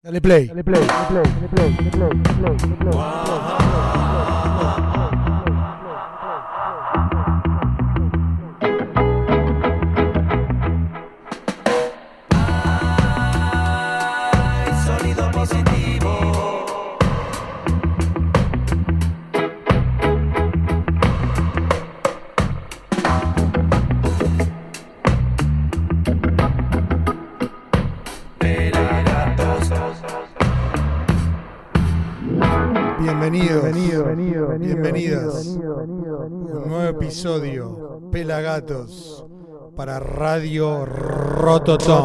Dale play. Dale play. Dale play. Dale play. Dale play. Dale play. Dale play. Bienvenidos. Bienvenido, Bienvenidas. Un nuevo episodio. Pelagatos. Para Radio Rototom.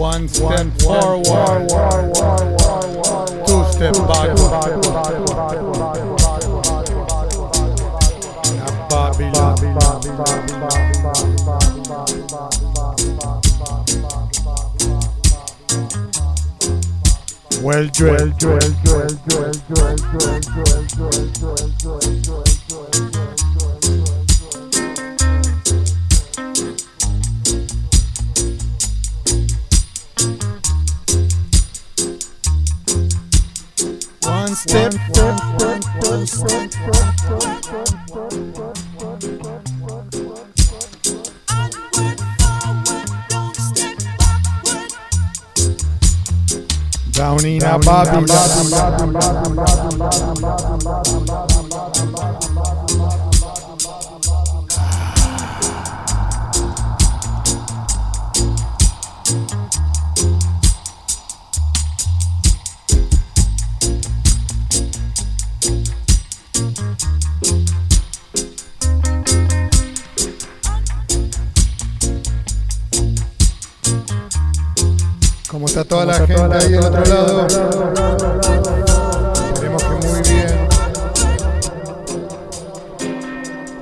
One step forward, two step back. Well drilled, well drilled, well drilled, well drilled, well drilled, well drilled, well drilled, well drilled. Step. Down in a Babylon. ¿Cómo está toda la gente ahí del otro lado? Esperemos que muy bien.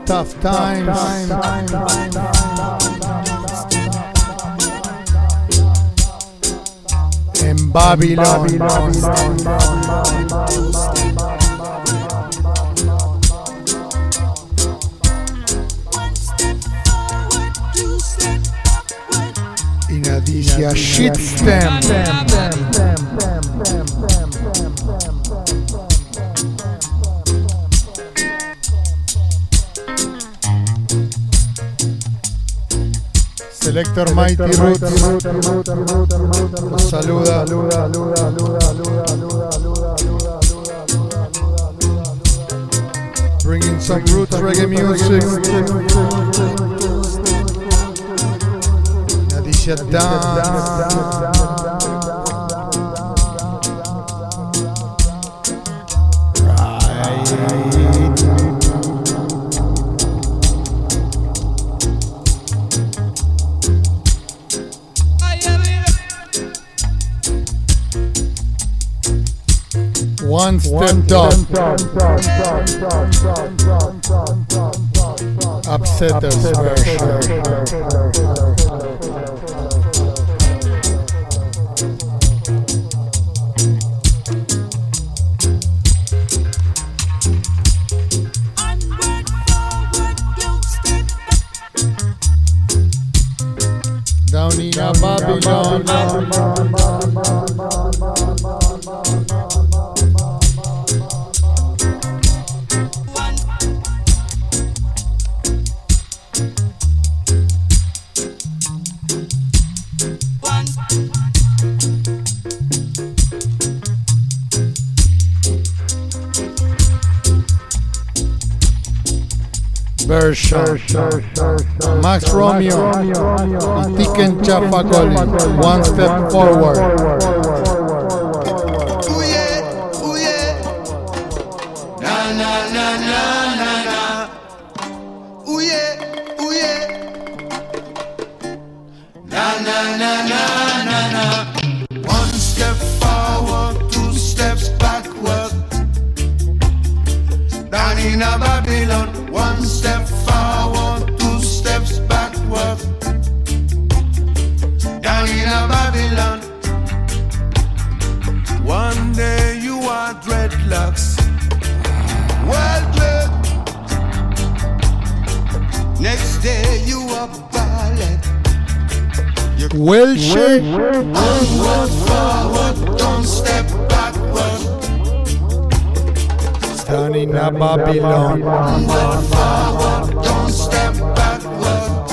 Tough times. En Babylon. Shitstem. Selector Mighty Roots nos saluda. Bringing some roots reggae music. you down. One step down. Upset version. Bershon. Max Romeo, Romeo. Tiken Chapacoli, one step forward. Welsh. Onward, forward, don't step backward. up, in a Babylon. Onward, forward, don't step backward.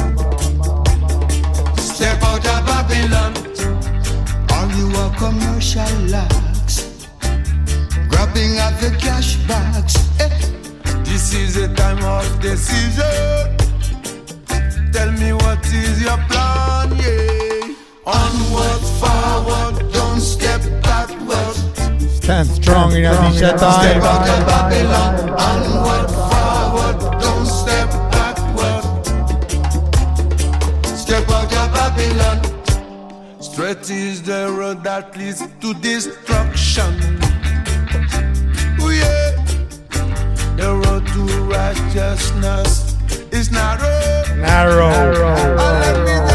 Step out of Babylon. All you are commercial lacks. Grabbing at the cash box. Eh. This is a time of decision. Tell me what is your plan, yeah. Onward, forward, don't step backward. Stand strong in our time. Step out of Babylon. Onward, forward, don't step backward. Step out of Babylon. Straight is the road that leads to destruction. Ooh, yeah. The road to righteousness is narrow. Narrow. narrow.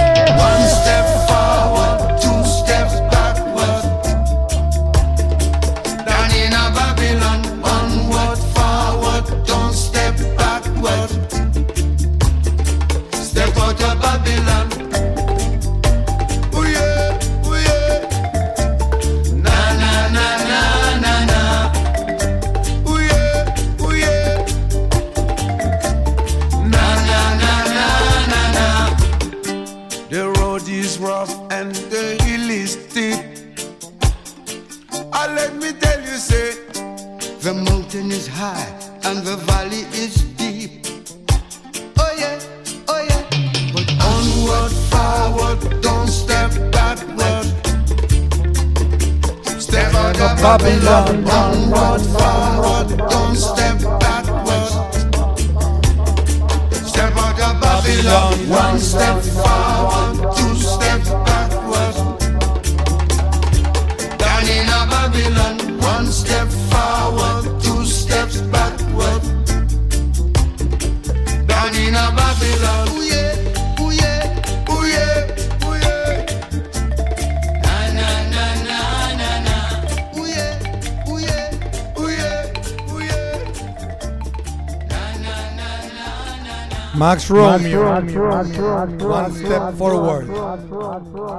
forward.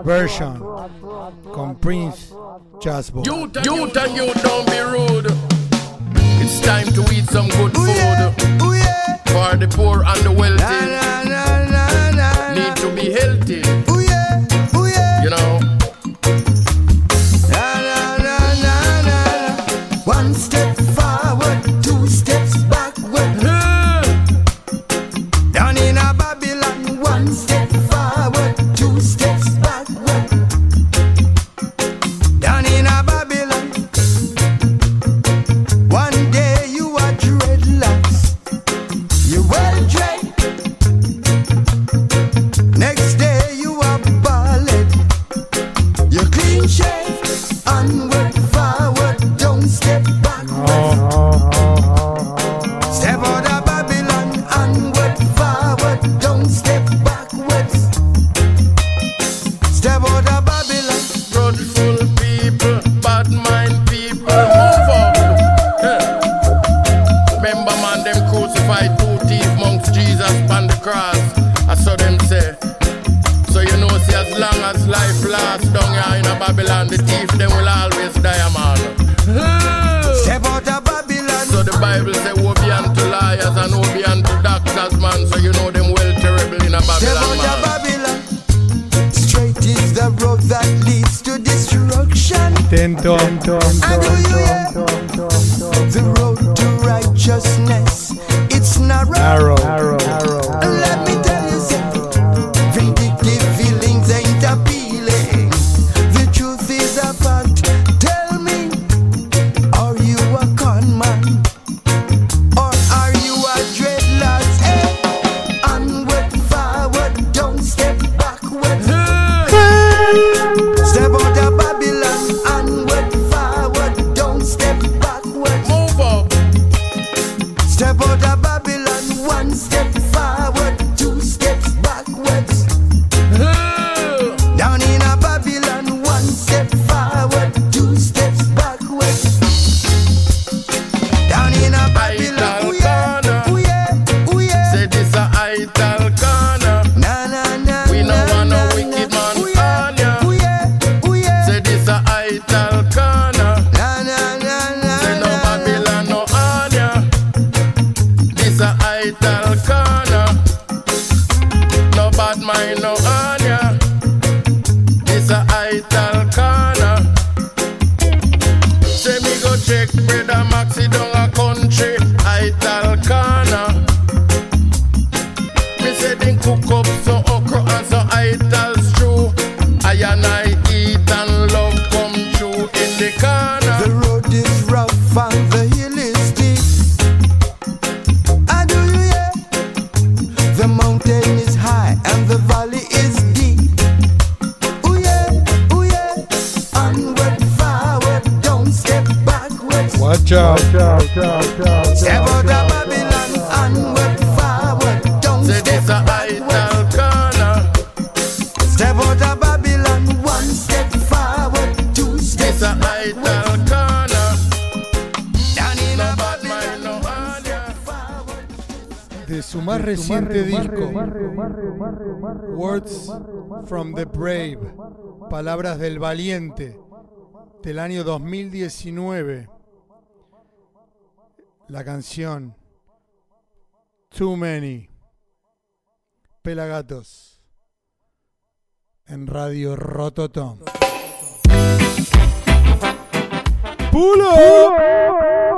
Version. Con Prince. Jasbo. from the Brave, Palabras del Valiente, del año 2019. La canción Too Many, Pelagatos, en Radio Rototom. ¡Pulo!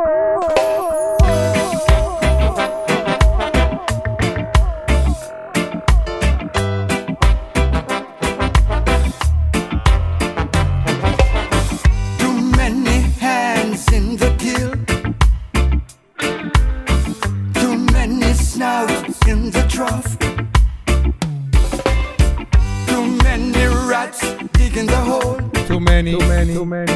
instrument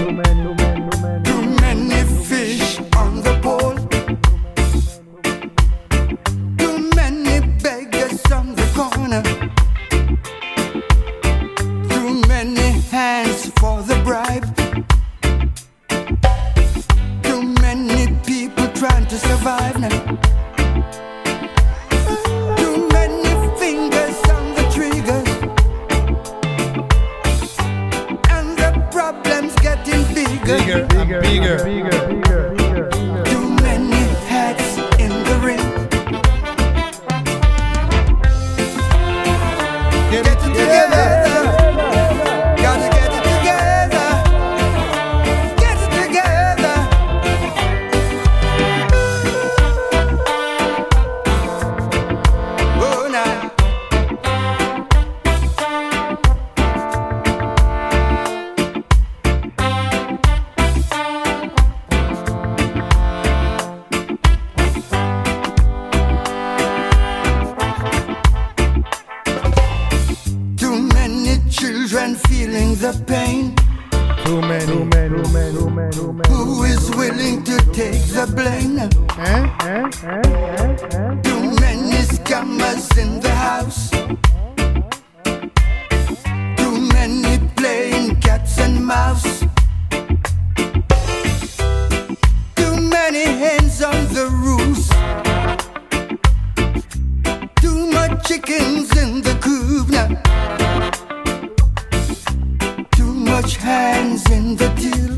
chickens in the coop now. Too much hands in the deal.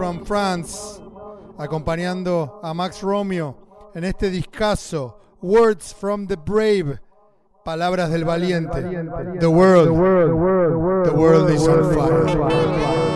From France, acompañando a Max Romeo en este discazo, Words from the Brave, Palabras del Valiente. The world, the world is on fire.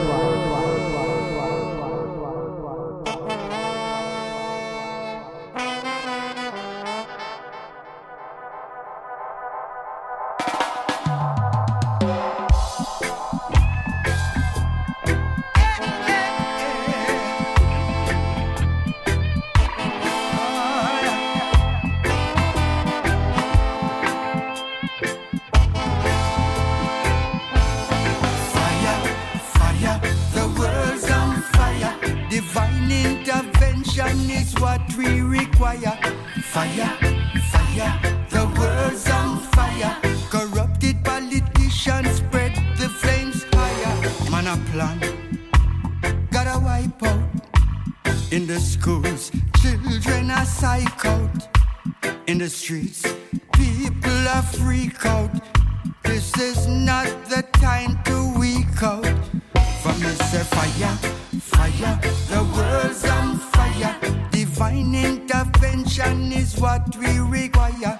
The streets, people are freak out. This is not the time to weak out. For me say fire, fire, the world's on fire. Divine intervention is what we require.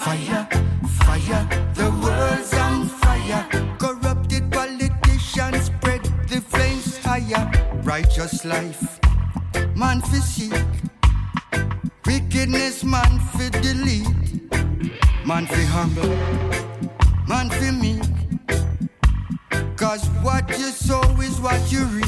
Fire, fire, the world's on fire. Corrupted politicians spread the flames higher. Righteous life, man seek. Wickedness, man for delete. Man for humble, man for me. Cause what you sow is what you reap.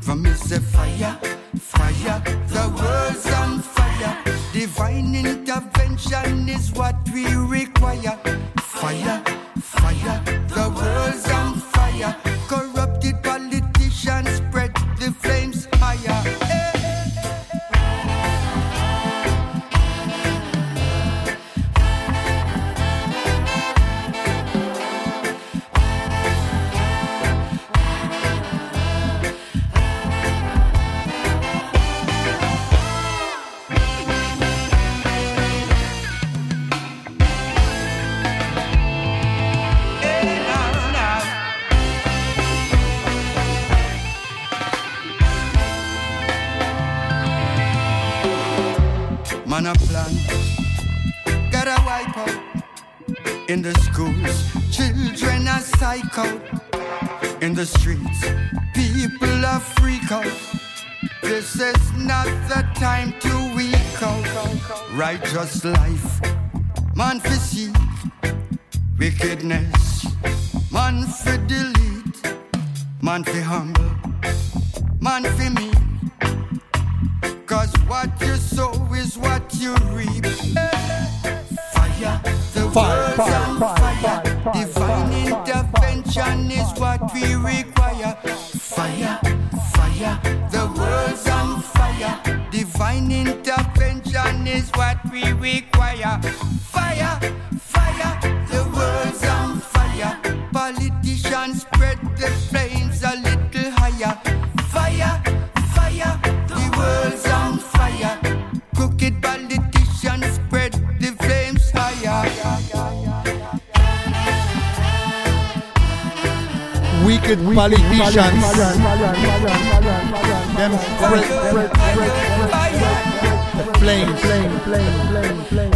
From me say fire, fire, the world's on fire. Divine intervention is what we require. Fire, fire, the world's on fire. Corrupted in the schools. Children are psych out. in the streets. People are freak out. This is not the time to weak out. Righteous life, man for see wickedness, man for delete, man for humble, man for me. Cause what you sow is what you reap. The Fire, world's fire, on fire, Divine intervention is what we require. Fire, fire, the world's on fire. Divine intervention is what we require. Fire, Wicked politicians. Them flames.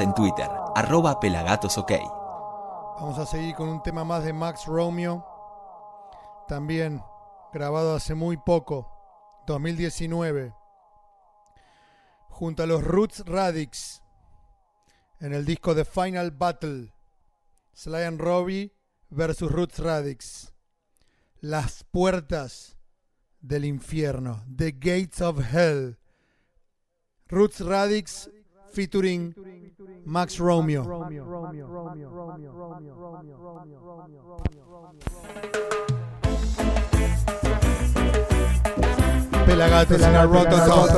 En Twitter, arroba pelagatosok. Vamos a seguir con un tema más de Max Romeo. También grabado hace muy poco, 2019. Junto a los Roots Radix. En el disco The Final Battle. Sly and Robbie versus Roots Radix. Las puertas del infierno. The Gates of Hell. Roots Radix featuring Max Romeo. Pelagatos en la Rototom.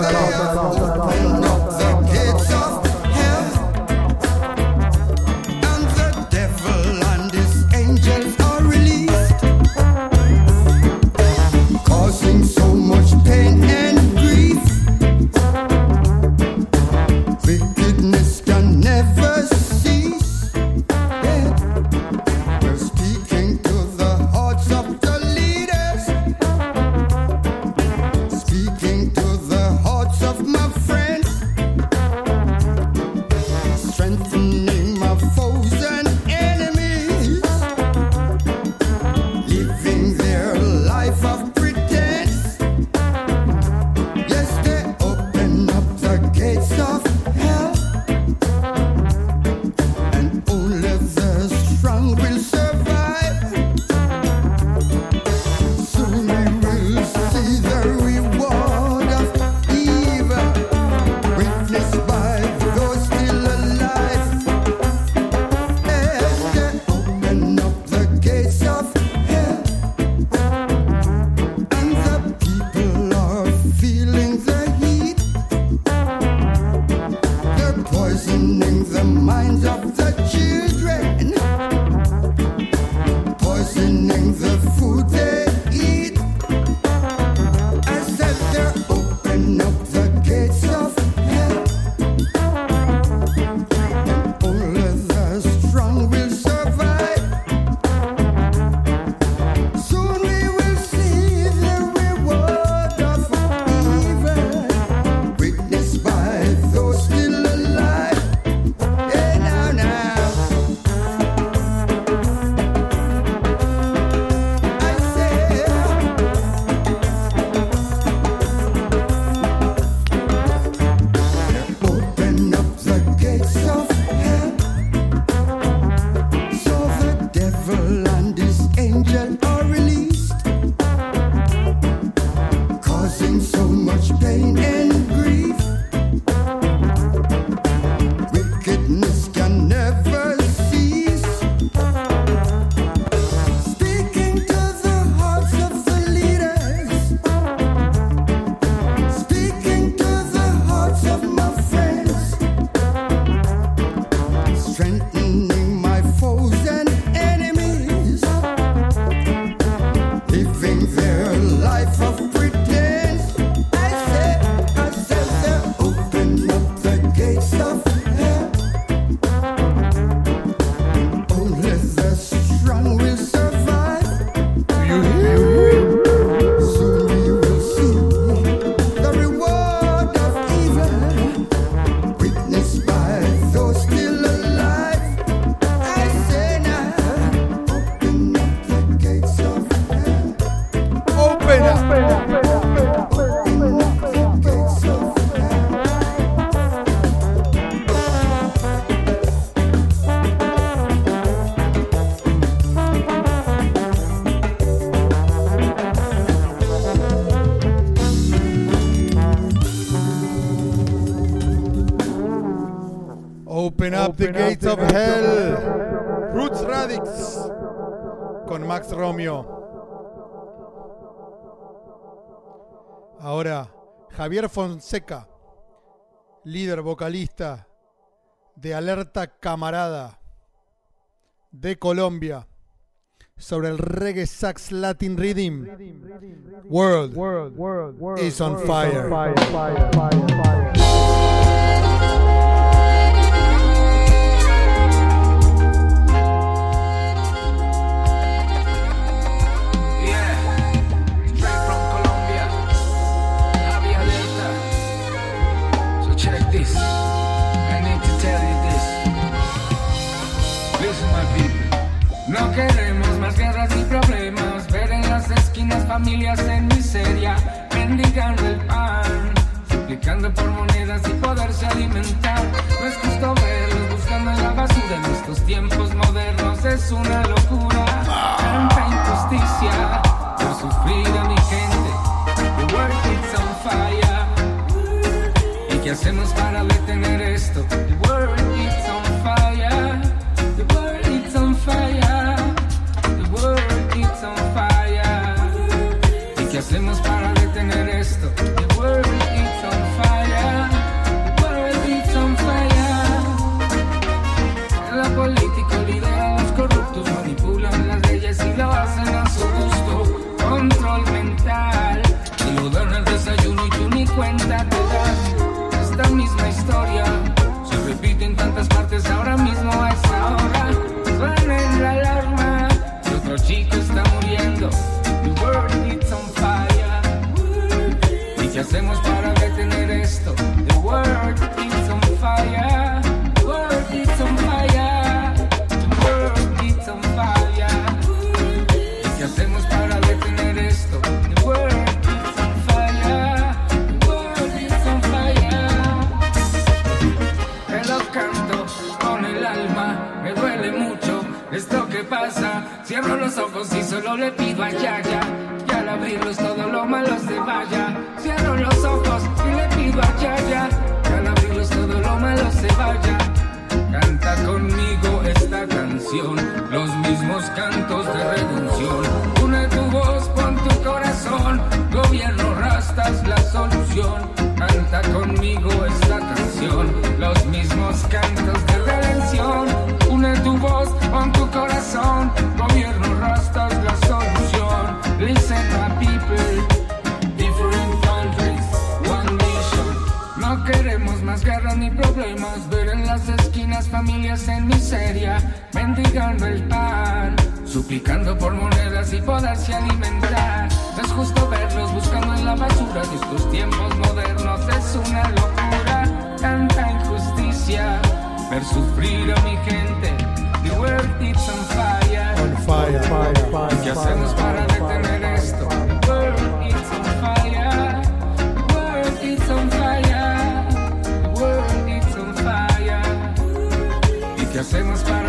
The gates of hell. Roots Radix con Max Romeo. Ahora, Javier Fonseca, líder vocalista de Alerta Camarada de Colombia, sobre el reggae sax Latin rhythm. World, is on fire. Familias en miseria, mendigando el pan, suplicando por monedas y poderse alimentar. No es justo verlos buscando la basura en estos tiempos modernos. Es una locura, tanta injusticia por sufrir a mi gente. The world is on fire. ¿Y qué hacemos para detener esto? Cierro los ojos y solo le pido a Yaya. Y al abrirlos todo lo malo se vaya. Cierro los ojos y le pido a Yaya. Y al abrirlos todo lo malo se vaya. Canta conmigo esta canción, los mismos cantos de redención. Une tu voz, pon tu corazón, gobierno rastas la solución. Canta conmigo esta canción, los mismos cantos de redención. Une tu voz, pon tu corazón, gobierno rastas la solución. Listen my people, different countries, one nation. No queremos más guerras ni problemas, ver en las esquinas familias en miseria, mendigando el pan, suplicando por monedas y poderse alimentar. Es justo verlos buscando en la basura de estos tiempos modernos, es una locura, tanta injusticia, ver sufrir a mi gente. The world is on fire. On fire. ¿Qué hacemos para detener esto? The world is on fire. The world is on fire. The world is on fire. ¿Y qué hacemos para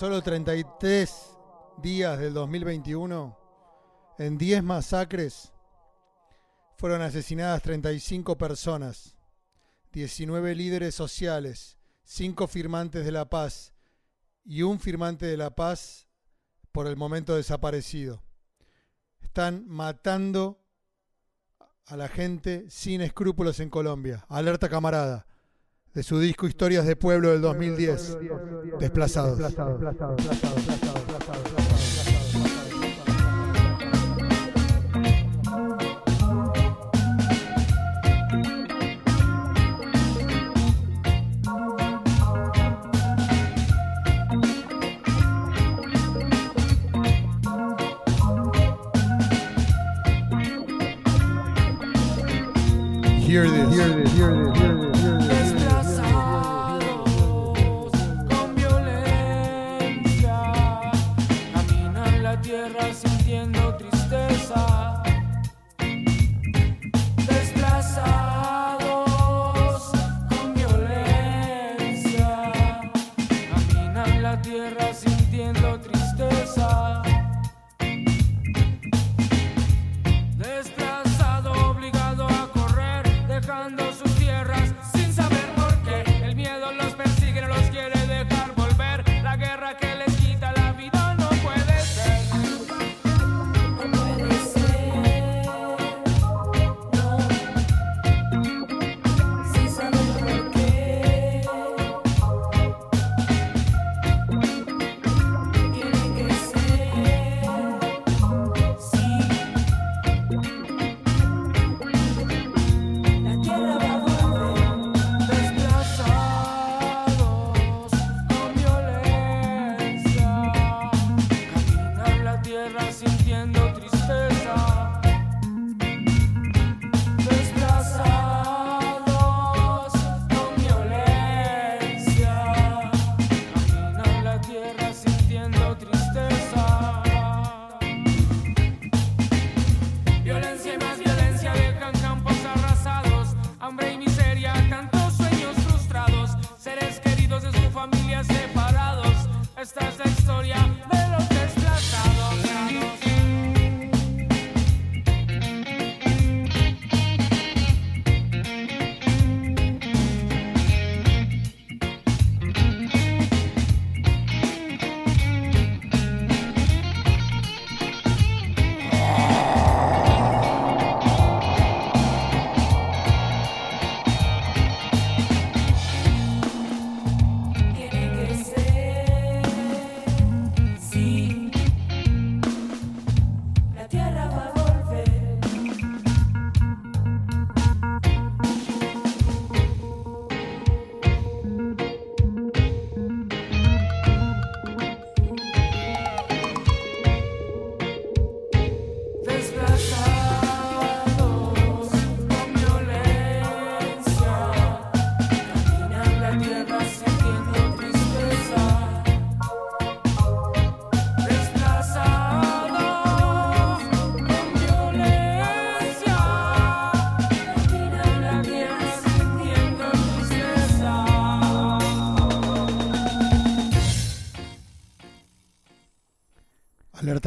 solo 33 días del 2021, en 10 masacres, fueron asesinadas 35 personas, 19 líderes sociales, 5 firmantes de la paz y un firmante de la paz por el momento desaparecido. Están matando a la gente sin escrúpulos en Colombia. Alerta camarada de su disco Historias de Pueblo del 2010, Desplazados. Hear this.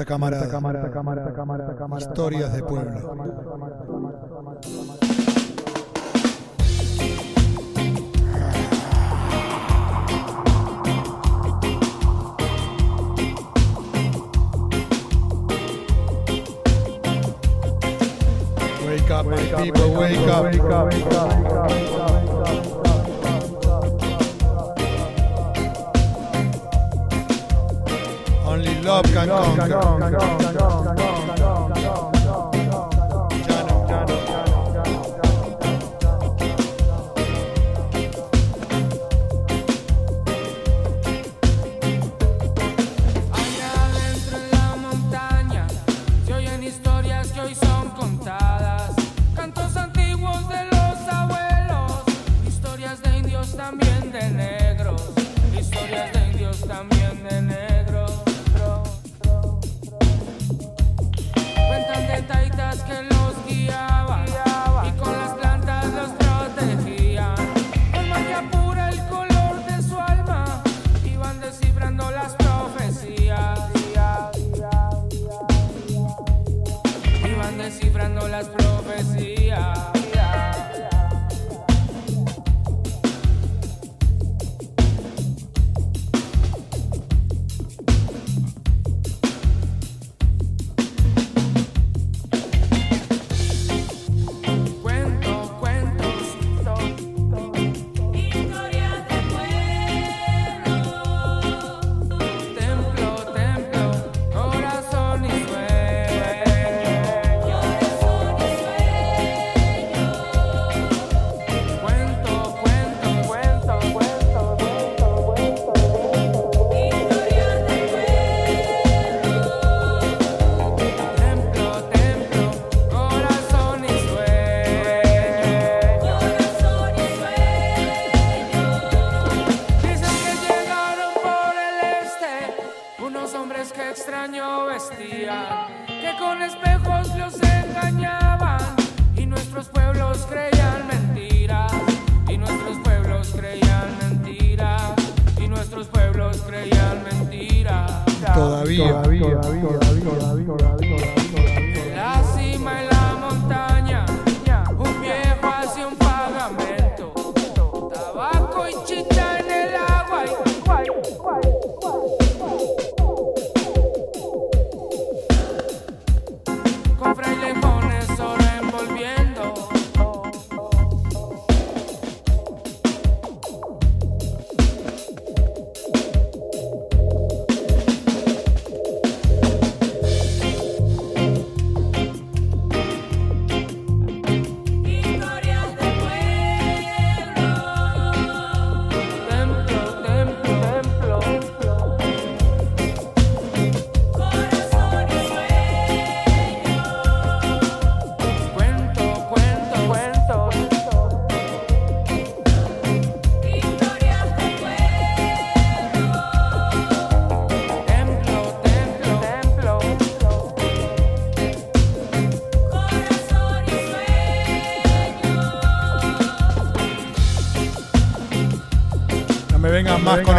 Muerta camarada. Muerta camarada. Muerta camarada. camarada. Historias de pueblo. Wake up, wake up, people, wake up. Wake up, wake up. Canon, Canon, Canon.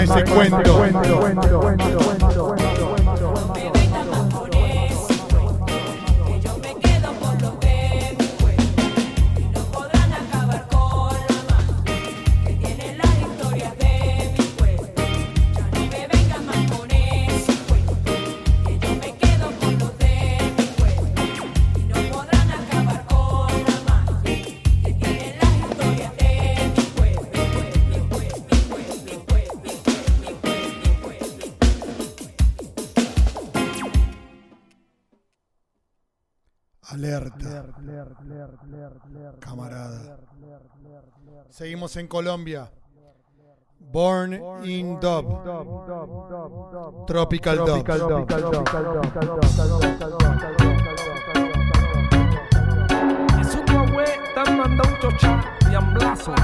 ese cuento. camarada. Seguimos en Colombia. Born in Dub. Tropical Dub. Eso no fue tan mandando un chochá y amblazo.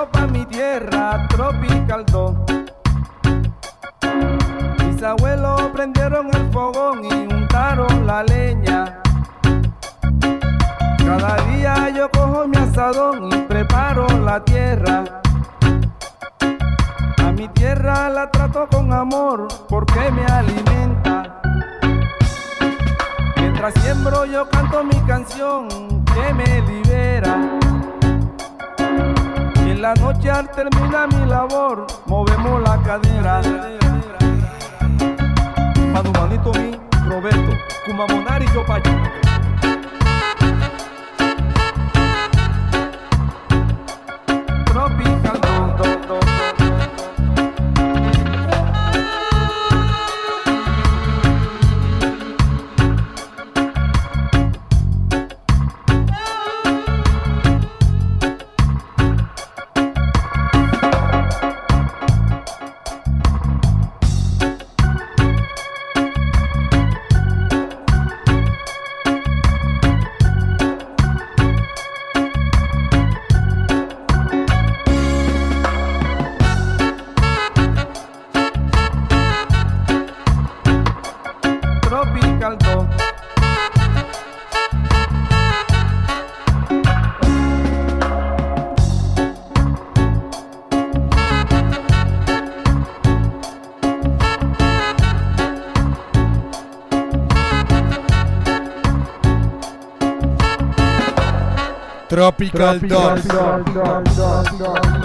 vengo pa' mi tierra tropical Mis abuelos prendieron el fogón y untaron la leña. Cada día yo cojo mi asadón y preparo la tierra. A mi tierra la trato con amor porque me alimenta. Mientras siembro yo canto mi canción que me libera. La noche al terminar mi labor, movemos la cadera. Padumani mi Roberto, Cumamonari y yo Tropical, Tropical Dance.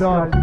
dog.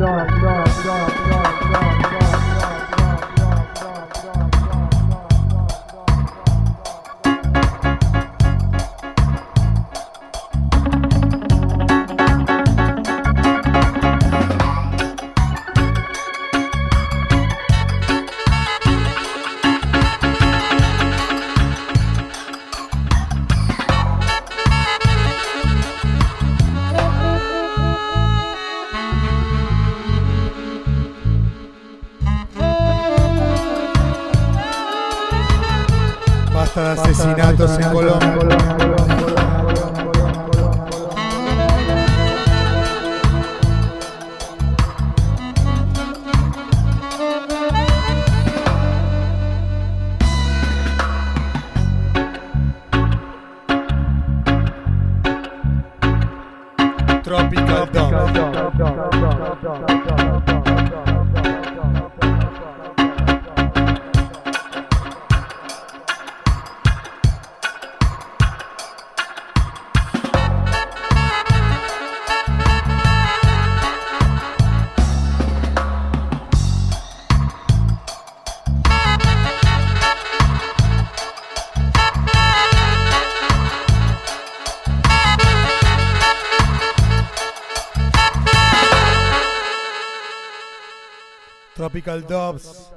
Dubs.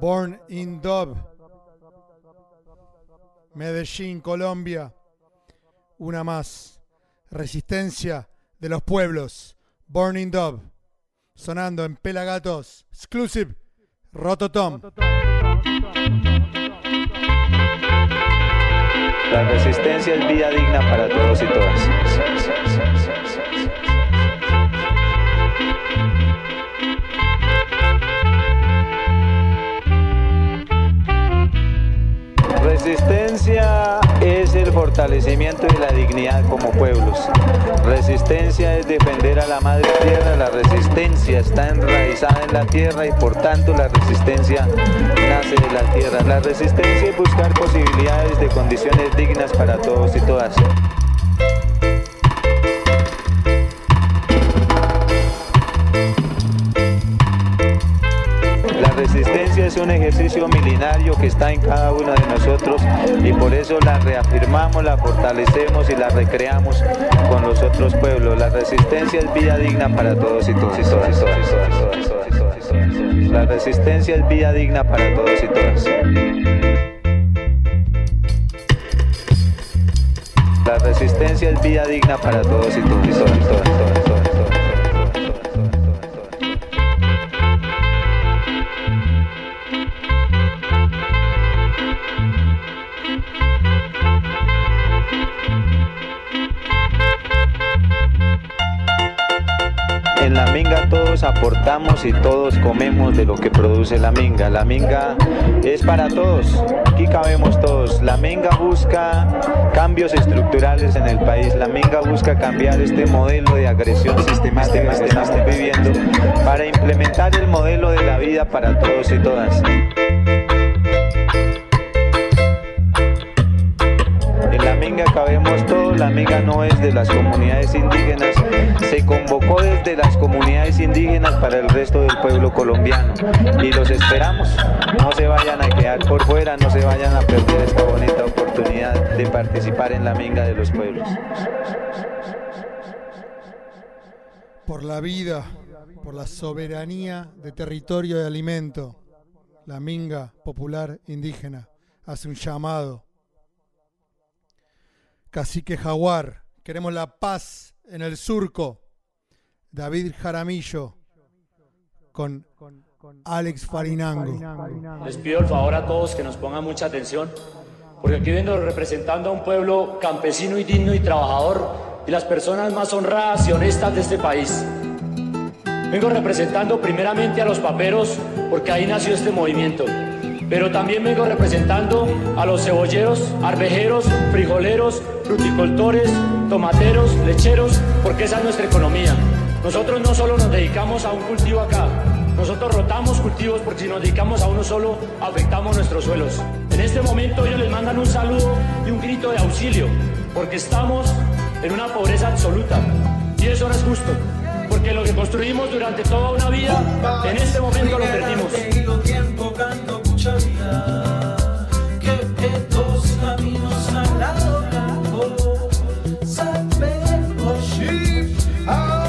Born in Dub. Medellín, Colombia. Una más. Resistencia de los pueblos. Born in Dub. Sonando en Pelagatos. Exclusive. Rototom. La resistencia es vida digna para todos y todas. Resistencia es el fortalecimiento de la dignidad como pueblos. Resistencia es defender a la madre tierra. La resistencia está enraizada en la tierra y por tanto la resistencia nace de la tierra. La resistencia es buscar posibilidades de condiciones dignas para todos y todas. Es un ejercicio milenario que está en cada uno de nosotros y por eso la reafirmamos, la fortalecemos y la recreamos con los otros pueblos. La resistencia es vida digna para todos y todas. La resistencia es vida digna para todos y todas. La resistencia es vida digna para todos y todas. En la aportamos y todos comemos de lo que produce la minga. La minga es para todos, aquí cabemos todos. La minga busca cambios estructurales en el país. La minga busca cambiar este modelo de agresión sistemática que estamos viviendo para implementar el modelo de la vida para todos y todas. Minga no es de las comunidades indígenas, se convocó desde las comunidades indígenas para el resto del pueblo colombiano y los esperamos. No se vayan a quedar por fuera, no se vayan a perder esta bonita oportunidad de participar en la minga de los pueblos. Por la vida, por la soberanía de territorio y alimento, la Minga Popular Indígena hace un llamado. Cacique Jaguar, queremos la paz en el surco. David Jaramillo con Alex Farinango. Les pido el favor a todos que nos pongan mucha atención, porque aquí vengo representando a un pueblo campesino y digno y trabajador y las personas más honradas y honestas de este país. Vengo representando primeramente a los paperos, porque ahí nació este movimiento. Pero también vengo representando a los cebolleros, arvejeros, frijoleros, fruticultores, tomateros, lecheros, porque esa es nuestra economía. Nosotros no solo nos dedicamos a un cultivo acá, nosotros rotamos cultivos porque si nos dedicamos a uno solo, afectamos nuestros suelos. En este momento ellos les mandan un saludo y un grito de auxilio, porque estamos en una pobreza absoluta. Y eso no es justo, porque lo que construimos durante toda una vida, en este momento lo perdimos. Ship, ah,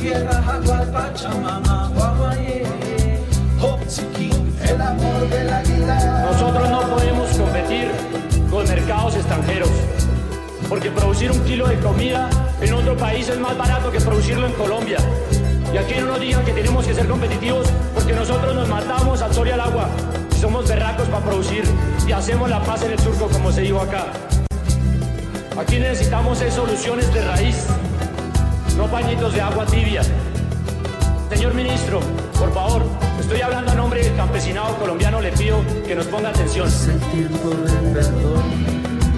tierras, agua, Pachamama, Guaguayé, Hopchiquín, el amor de la vida. Nosotros no podemos competir con mercados extranjeros, porque producir un kilo de comida en otro país es más barato que producirlo en Colombia. Y aquí no nos digan que tenemos que ser competitivos, porque nosotros nos matamos al sol y al agua, y somos berracos para producir, y hacemos la paz en el surco, como se dijo acá. Aquí necesitamos es soluciones de raíz, no pañitos de agua tibia. Señor ministro, por favor, estoy hablando a nombre del campesinado colombiano, le pido que nos ponga atención.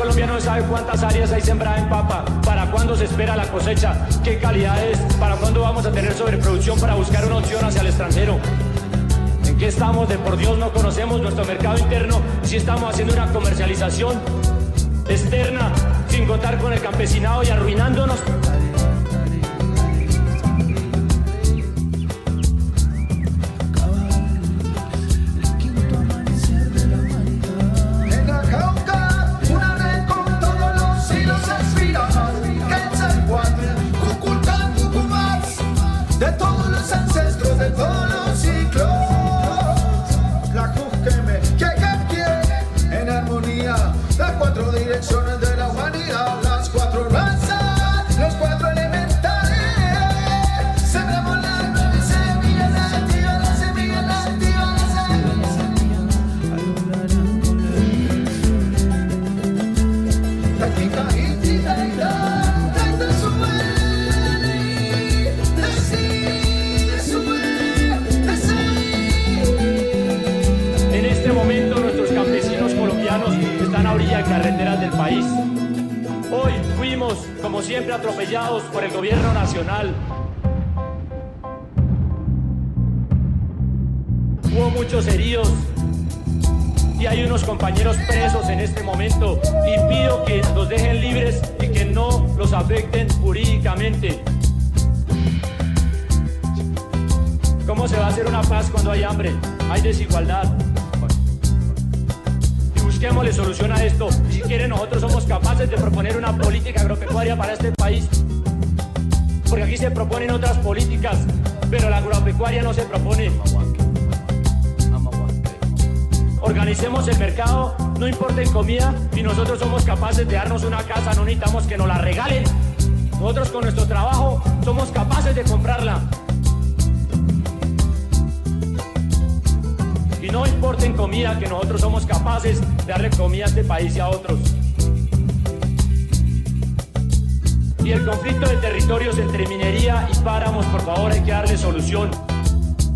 colombiano no sabe cuántas áreas hay sembradas en papa, para cuándo se espera la cosecha, qué calidad es, para cuándo vamos a tener sobreproducción para buscar una opción hacia el extranjero. ¿En qué estamos? De por Dios no conocemos nuestro mercado interno, si estamos haciendo una comercialización externa sin contar con el campesinado y arruinándonos.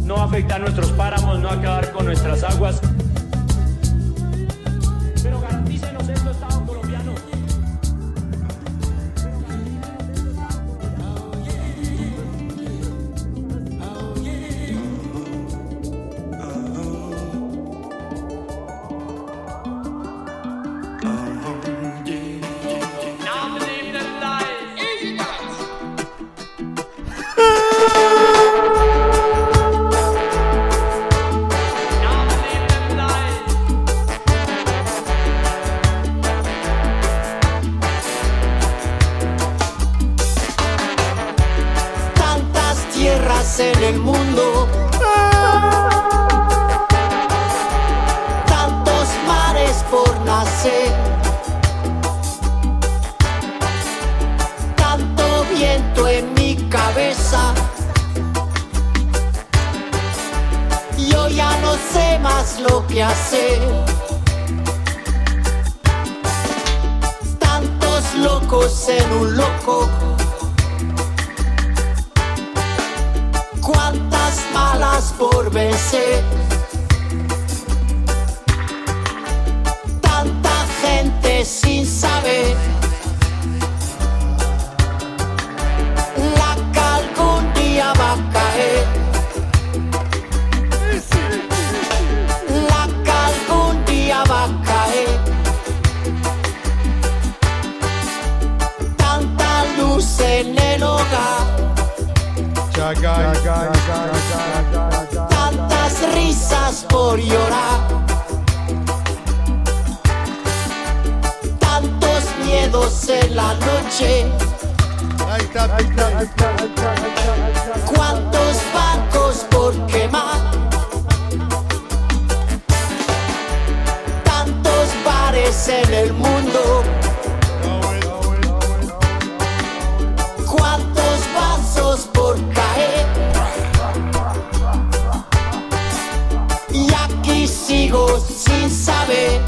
no afectar nuestros páramos, no acabar con nuestras aguas, ¿Cuántos barcos por quemar? Tantos bares en el mundo. ¿Cuántos vasos por caer? Y aquí sigo sin saber.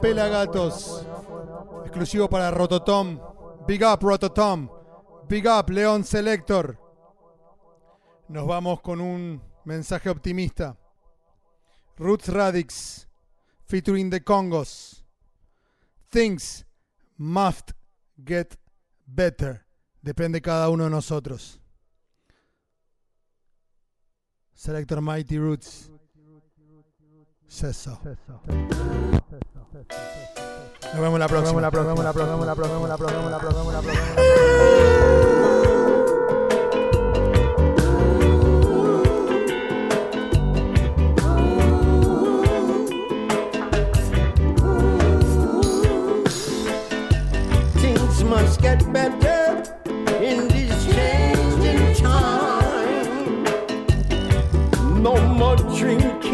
Pelagatos. Exclusivo para Rototom. Big up, Rototom. Big up, León Selector. Nos vamos con un mensaje optimista. Roots Radix, featuring the Congos. Things must get better. Depende cada uno de nosotros. Selector Mighty Roots. Things. Nos vemos la próxima. la próxima. la próxima. la próxima. la próxima. la próxima. la próxima. must get better in this changing time. No more drinking.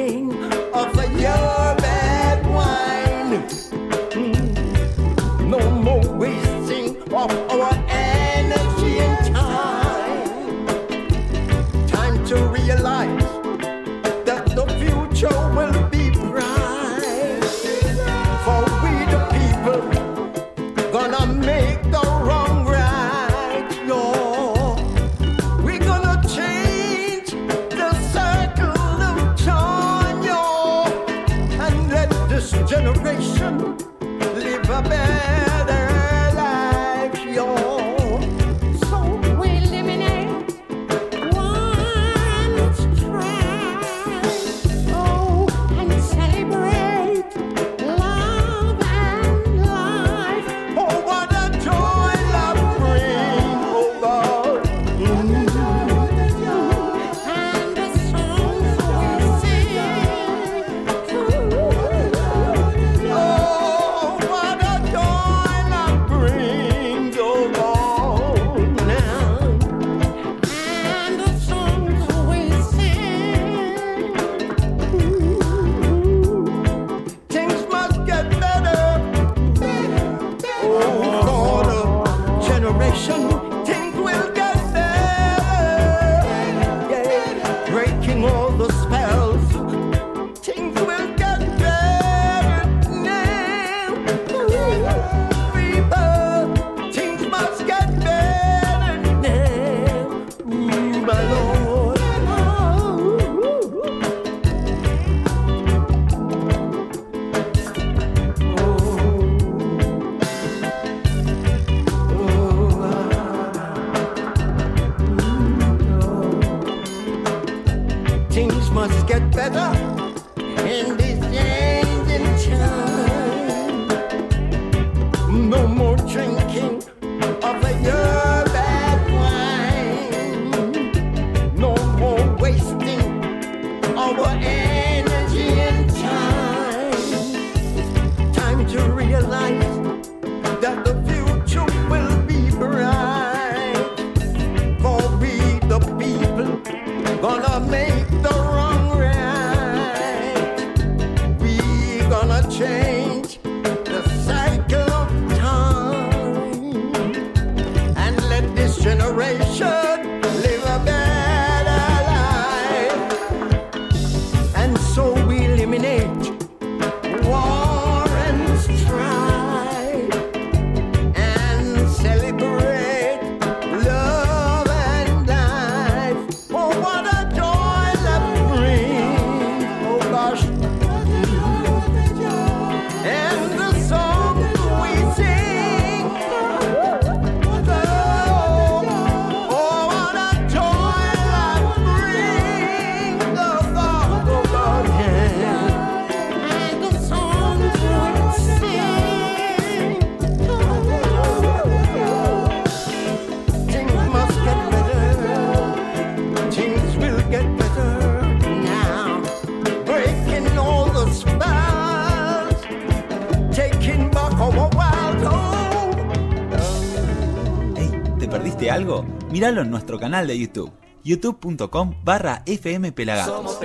míralo en nuestro canal de YouTube, youtube.com barra fmpelagatos.